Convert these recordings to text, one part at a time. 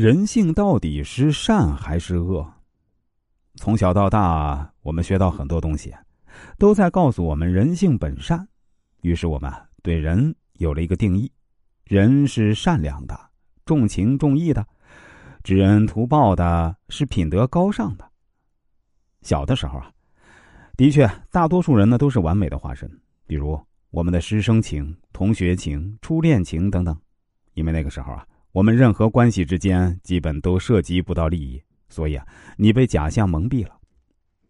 人性到底是善还是恶？从小到大，我们学到很多东西，都在告诉我们人性本善。于是，我们对人有了一个定义：人是善良的、重情重义的、知恩图报的，是品德高尚的。小的时候啊，的确，大多数人呢都是完美的化身，比如我们的师生情、同学情、初恋情等等。因为那个时候啊。我们任何关系之间基本都涉及不到利益，所以啊，你被假象蒙蔽了。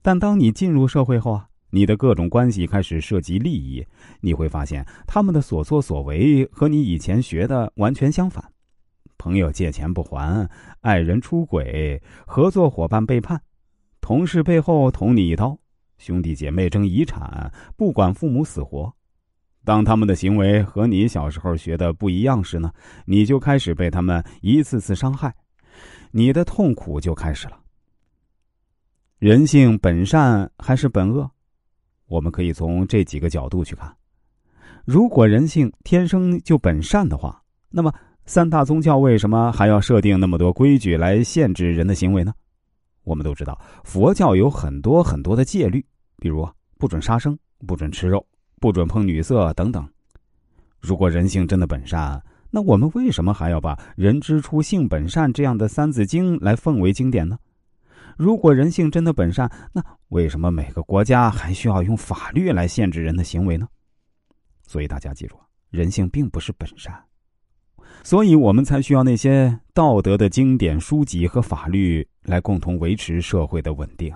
但当你进入社会后啊，你的各种关系开始涉及利益，你会发现他们的所作所为和你以前学的完全相反：朋友借钱不还，爱人出轨，合作伙伴背叛，同事背后捅你一刀，兄弟姐妹争遗产，不管父母死活。当他们的行为和你小时候学的不一样时呢，你就开始被他们一次次伤害，你的痛苦就开始了。人性本善还是本恶？我们可以从这几个角度去看。如果人性天生就本善的话，那么三大宗教为什么还要设定那么多规矩来限制人的行为呢？我们都知道，佛教有很多很多的戒律，比如不准杀生，不准吃肉。不准碰女色等等。如果人性真的本善，那我们为什么还要把“人之初，性本善”这样的三字经来奉为经典呢？如果人性真的本善，那为什么每个国家还需要用法律来限制人的行为呢？所以大家记住，人性并不是本善，所以我们才需要那些道德的经典书籍和法律来共同维持社会的稳定。